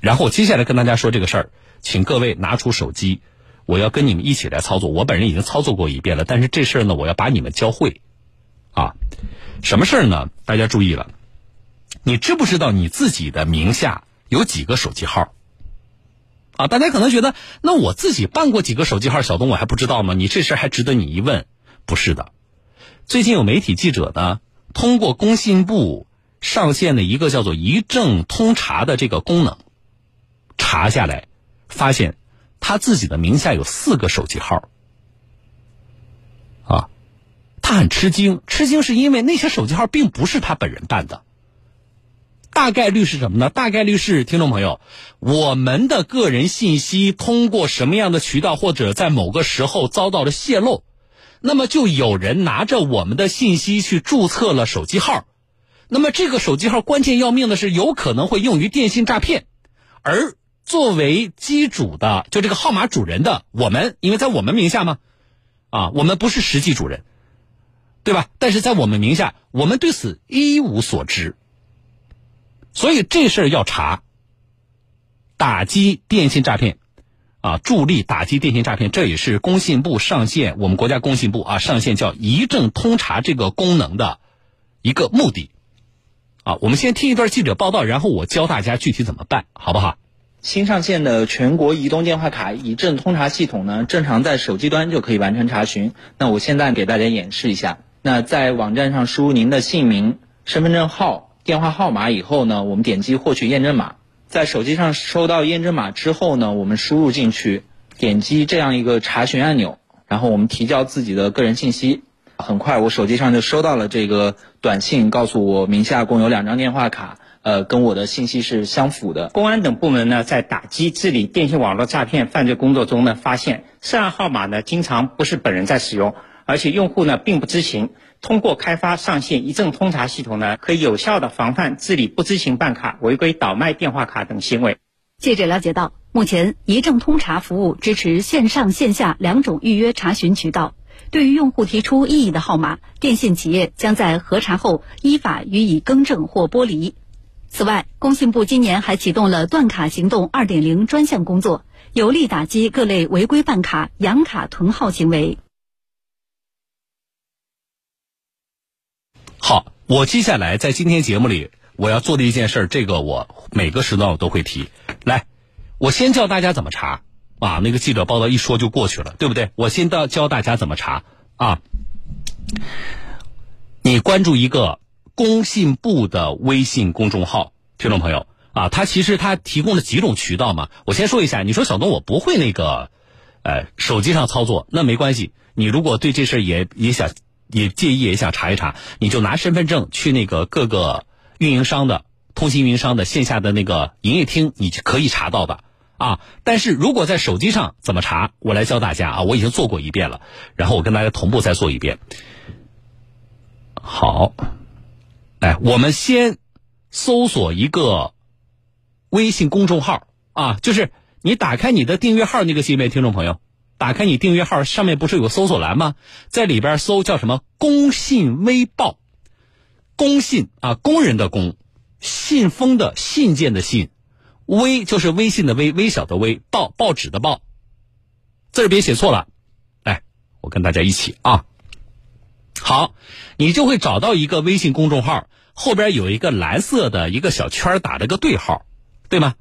然后接下来跟大家说这个事儿，请各位拿出手机，我要跟你们一起来操作。我本人已经操作过一遍了，但是这事儿呢，我要把你们教会。啊，什么事儿呢？大家注意了，你知不知道你自己的名下有几个手机号？啊，大家可能觉得，那我自己办过几个手机号，小东我还不知道吗？你这事儿还值得你一问？不是的，最近有媒体记者呢，通过工信部上线的一个叫做“一证通查”的这个功能，查下来，发现他自己的名下有四个手机号。啊，他很吃惊，吃惊是因为那些手机号并不是他本人办的。大概率是什么呢？大概率是听众朋友，我们的个人信息通过什么样的渠道，或者在某个时候遭到了泄露，那么就有人拿着我们的信息去注册了手机号，那么这个手机号关键要命的是，有可能会用于电信诈骗，而作为机主的，就这个号码主人的我们，因为在我们名下嘛，啊，我们不是实际主人，对吧？但是在我们名下，我们对此一无所知。所以这事儿要查，打击电信诈骗，啊，助力打击电信诈骗，这也是工信部上线我们国家工信部啊上线叫一证通查这个功能的一个目的，啊，我们先听一段记者报道，然后我教大家具体怎么办，好不好？新上线的全国移动电话卡一证通查系统呢，正常在手机端就可以完成查询。那我现在给大家演示一下，那在网站上输入您的姓名、身份证号。电话号码以后呢，我们点击获取验证码，在手机上收到验证码之后呢，我们输入进去，点击这样一个查询按钮，然后我们提交自己的个人信息。很快，我手机上就收到了这个短信，告诉我名下共有两张电话卡，呃，跟我的信息是相符的。公安等部门呢，在打击治理电信网络诈骗犯罪工作中呢，发现涉案号码呢，经常不是本人在使用，而且用户呢，并不知情。通过开发上线一证通查系统呢，可以有效的防范治理不知情办卡、违规倒卖电话卡等行为。记者了解到，目前一证通查服务支持线上线下两种预约查询渠道。对于用户提出异议的号码，电信企业将在核查后依法予以更正或剥离。此外，工信部今年还启动了断卡行动二点零专项工作，有力打击各类违规办卡、养卡囤号行为。好，我接下来在今天节目里我要做的一件事，这个我每个时段我都会提。来，我先教大家怎么查啊，那个记者报道一说就过去了，对不对？我先到教大家怎么查啊。你关注一个工信部的微信公众号，听众朋友啊，他其实他提供了几种渠道嘛。我先说一下，你说小东我不会那个，呃，手机上操作，那没关系。你如果对这事也也想。也介意也想查一查，你就拿身份证去那个各个运营商的通信运营商的线下的那个营业厅，你可以查到的啊。但是如果在手机上怎么查，我来教大家啊，我已经做过一遍了，然后我跟大家同步再做一遍。好，哎，我们先搜索一个微信公众号啊，就是你打开你的订阅号那个界面，听众朋友。打开你订阅号，上面不是有个搜索栏吗？在里边搜叫什么“工信微报”，工信啊，工人的工，信封的信件的信，微就是微信的微，微小的微，报报纸的报，字别写错了。来，我跟大家一起啊，好，你就会找到一个微信公众号，后边有一个蓝色的一个小圈，打了个对号，对吗？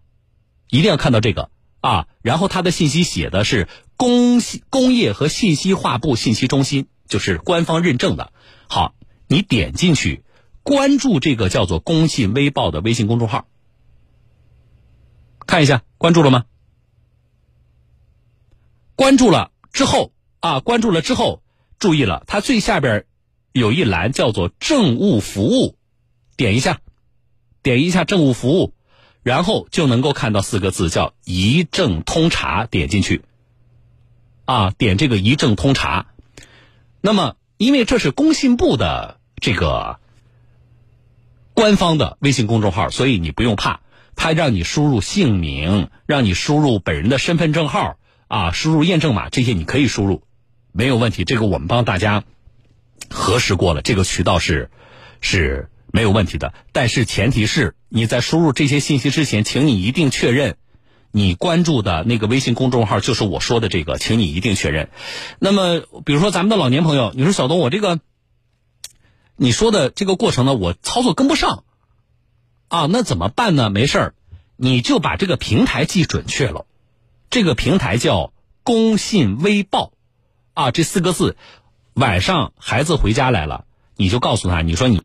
一定要看到这个。啊，然后它的信息写的是工信工业和信息化部信息中心，就是官方认证的。好，你点进去关注这个叫做“工信微报”的微信公众号，看一下关注了吗？关注了之后啊，关注了之后，注意了，它最下边有一栏叫做“政务服务”，点一下，点一下政务服务。然后就能够看到四个字，叫一证通查。点进去，啊，点这个一证通查。那么，因为这是工信部的这个官方的微信公众号，所以你不用怕，他让你输入姓名，让你输入本人的身份证号，啊，输入验证码，这些你可以输入，没有问题。这个我们帮大家核实过了，这个渠道是是没有问题的。但是前提是。你在输入这些信息之前，请你一定确认，你关注的那个微信公众号就是我说的这个，请你一定确认。那么，比如说咱们的老年朋友，你说小东，我这个你说的这个过程呢，我操作跟不上啊，那怎么办呢？没事儿，你就把这个平台记准确了，这个平台叫“工信微报”啊，这四个字，晚上孩子回家来了，你就告诉他，你说你。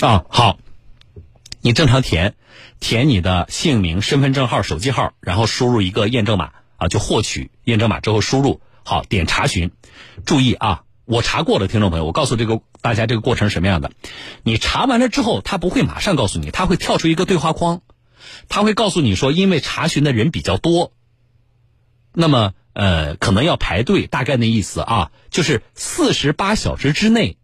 啊，好，你正常填，填你的姓名、身份证号、手机号，然后输入一个验证码啊，就获取验证码之后输入，好，点查询。注意啊，我查过了，听众朋友，我告诉这个大家这个过程是什么样的。你查完了之后，他不会马上告诉你，他会跳出一个对话框，他会告诉你说，因为查询的人比较多，那么呃，可能要排队，大概那意思啊，就是四十八小时之内。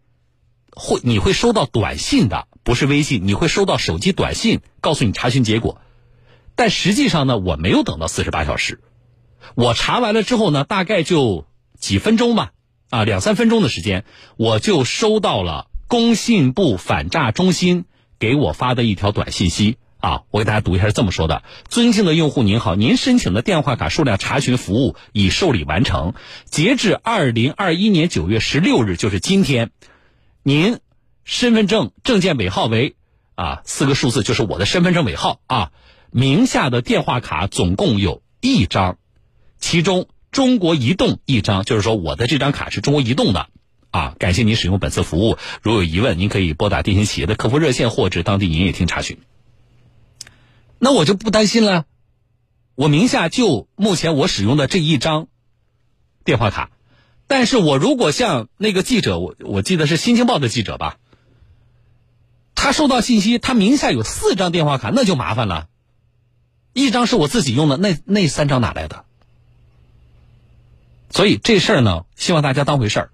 会你会收到短信的，不是微信，你会收到手机短信告诉你查询结果。但实际上呢，我没有等到四十八小时，我查完了之后呢，大概就几分钟吧，啊，两三分钟的时间，我就收到了工信部反诈中心给我发的一条短信息啊，我给大家读一下，是这么说的：尊敬的用户您好，您申请的电话卡数量查询服务已受理完成，截至二零二一年九月十六日，就是今天。您身份证证件尾号为啊四个数字，就是我的身份证尾号啊。名下的电话卡总共有一张，其中中国移动一张，就是说我的这张卡是中国移动的啊。感谢您使用本次服务，如有疑问，您可以拨打电信企业的客服热线或者当地营业厅查询。那我就不担心了，我名下就目前我使用的这一张电话卡。但是我如果像那个记者，我我记得是《新京报》的记者吧，他收到信息，他名下有四张电话卡，那就麻烦了。一张是我自己用的，那那三张哪来的？所以这事儿呢，希望大家当回事儿。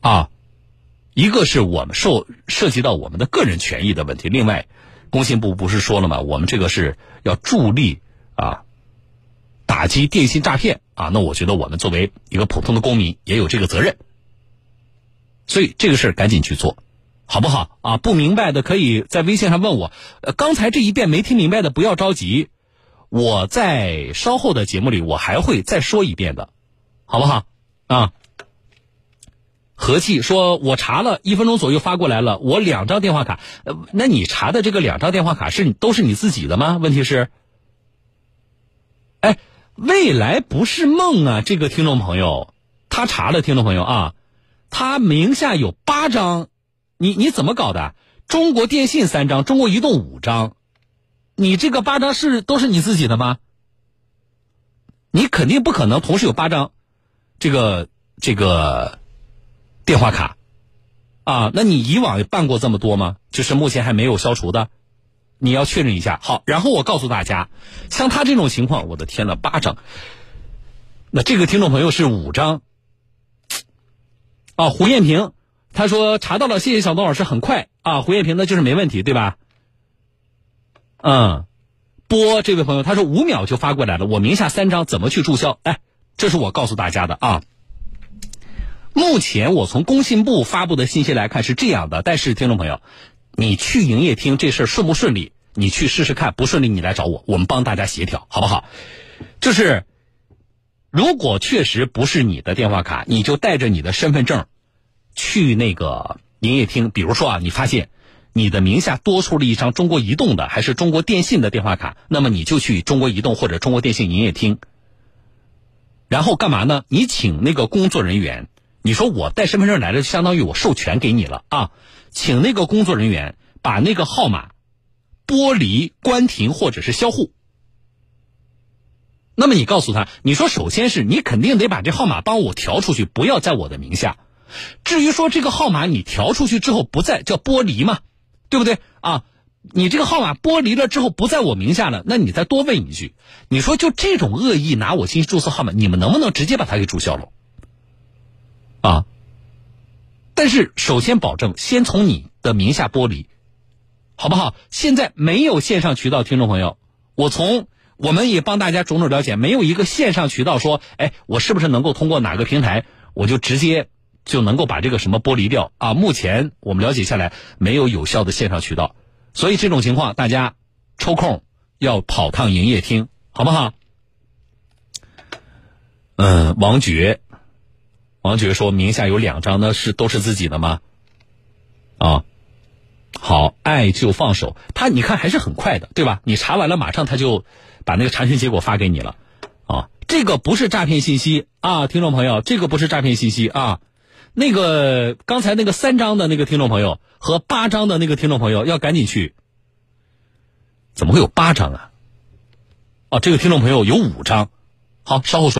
啊，一个是我们受涉及到我们的个人权益的问题，另外，工信部不是说了吗？我们这个是要助力啊。打击电信诈骗啊，那我觉得我们作为一个普通的公民也有这个责任，所以这个事儿赶紧去做，好不好啊？不明白的可以在微信上问我。呃，刚才这一遍没听明白的不要着急，我在稍后的节目里我还会再说一遍的，好不好？啊，和气说，我查了一分钟左右发过来了，我两张电话卡，那你查的这个两张电话卡是都是你自己的吗？问题是，哎。未来不是梦啊！这个听众朋友，他查了，听众朋友啊，他名下有八张，你你怎么搞的？中国电信三张，中国移动五张，你这个八张是都是你自己的吗？你肯定不可能同时有八张，这个这个电话卡啊？那你以往办过这么多吗？就是目前还没有消除的。你要确认一下，好，然后我告诉大家，像他这种情况，我的天呐，八张，那这个听众朋友是五张，啊，胡艳萍，他说查到了，谢谢小东老师，很快啊，胡艳萍那就是没问题，对吧？嗯，波这位朋友他说五秒就发过来了，我名下三张怎么去注销？哎，这是我告诉大家的啊。目前我从工信部发布的信息来看是这样的，但是听众朋友。你去营业厅这事儿顺不顺利？你去试试看，不顺利你来找我，我们帮大家协调，好不好？就是，如果确实不是你的电话卡，你就带着你的身份证去那个营业厅。比如说啊，你发现你的名下多出了一张中国移动的还是中国电信的电话卡，那么你就去中国移动或者中国电信营业厅，然后干嘛呢？你请那个工作人员，你说我带身份证来了，相当于我授权给你了啊。请那个工作人员把那个号码剥离、关停或者是销户。那么你告诉他，你说首先是你肯定得把这号码帮我调出去，不要在我的名下。至于说这个号码你调出去之后不在，叫剥离嘛，对不对啊？你这个号码剥离了之后不在我名下了，那你再多问一句，你说就这种恶意拿我信息注册号码，你们能不能直接把它给注销了？啊？但是首先保证先从你的名下剥离，好不好？现在没有线上渠道，听众朋友，我从我们也帮大家种种了解，没有一个线上渠道说，哎，我是不是能够通过哪个平台，我就直接就能够把这个什么剥离掉啊？目前我们了解下来，没有有效的线上渠道，所以这种情况，大家抽空要跑趟营业厅，好不好？嗯，王爵，王爵说名下有两张，那是都是自己的吗？啊，好，爱就放手，他你看还是很快的，对吧？你查完了，马上他就。把那个查询结果发给你了，啊，这个不是诈骗信息啊，听众朋友，这个不是诈骗信息啊，那个刚才那个三张的那个听众朋友和八张的那个听众朋友要赶紧去，怎么会有八张啊？哦，这个听众朋友有五张，好，稍后说。